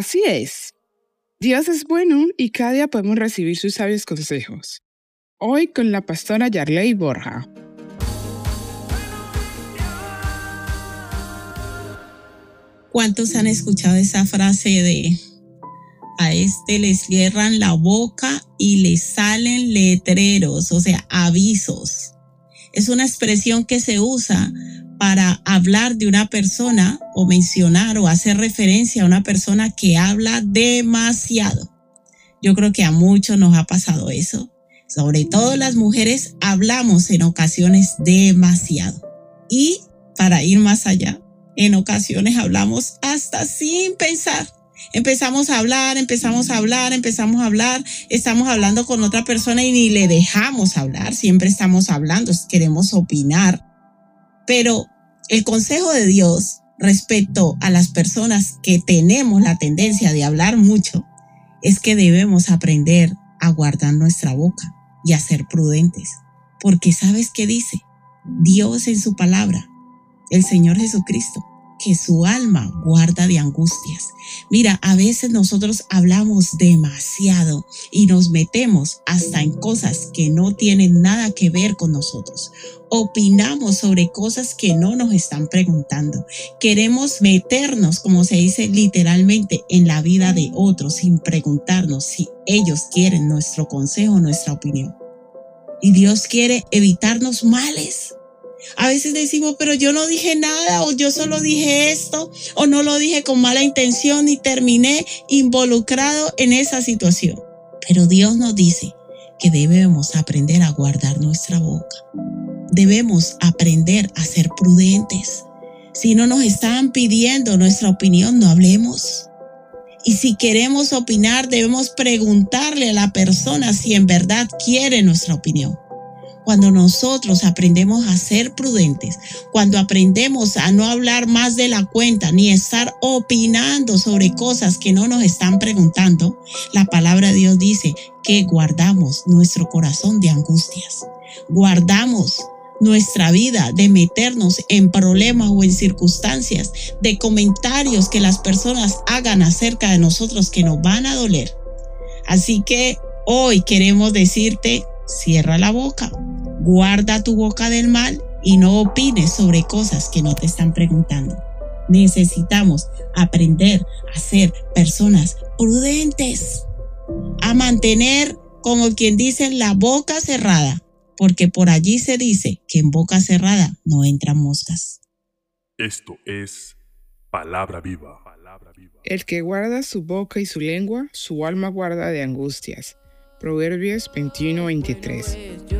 Así es. Dios es bueno y cada día podemos recibir sus sabios consejos. Hoy con la pastora Yarley Borja. ¿Cuántos han escuchado esa frase de a este le cierran la boca y le salen letreros, o sea, avisos? Es una expresión que se usa para hablar de una persona o mencionar o hacer referencia a una persona que habla demasiado. Yo creo que a muchos nos ha pasado eso. Sobre todo las mujeres hablamos en ocasiones demasiado. Y para ir más allá, en ocasiones hablamos hasta sin pensar. Empezamos a hablar, empezamos a hablar, empezamos a hablar, estamos hablando con otra persona y ni le dejamos hablar, siempre estamos hablando, queremos opinar. Pero el consejo de Dios respecto a las personas que tenemos la tendencia de hablar mucho es que debemos aprender a guardar nuestra boca y a ser prudentes. Porque sabes qué dice Dios en su palabra, el Señor Jesucristo que su alma guarda de angustias. Mira, a veces nosotros hablamos demasiado y nos metemos hasta en cosas que no tienen nada que ver con nosotros. Opinamos sobre cosas que no nos están preguntando. Queremos meternos, como se dice literalmente, en la vida de otros sin preguntarnos si ellos quieren nuestro consejo, nuestra opinión. Y Dios quiere evitarnos males a veces decimos, pero yo no dije nada o yo solo dije esto o no lo dije con mala intención y terminé involucrado en esa situación. Pero Dios nos dice que debemos aprender a guardar nuestra boca. Debemos aprender a ser prudentes. Si no nos están pidiendo nuestra opinión, no hablemos. Y si queremos opinar, debemos preguntarle a la persona si en verdad quiere nuestra opinión cuando nosotros aprendemos a ser prudentes, cuando aprendemos a no hablar más de la cuenta ni estar opinando sobre cosas que no nos están preguntando, la palabra de Dios dice que guardamos nuestro corazón de angustias. Guardamos nuestra vida de meternos en problemas o en circunstancias, de comentarios que las personas hagan acerca de nosotros que nos van a doler. Así que hoy queremos decirte, cierra la boca, guarda tu boca del mal y no opines sobre cosas que no te están preguntando. Necesitamos aprender a ser personas prudentes, a mantener, como quien dice, la boca cerrada, porque por allí se dice que en boca cerrada no entran moscas. Esto es palabra viva. El que guarda su boca y su lengua, su alma guarda de angustias. Proverbios 21-23.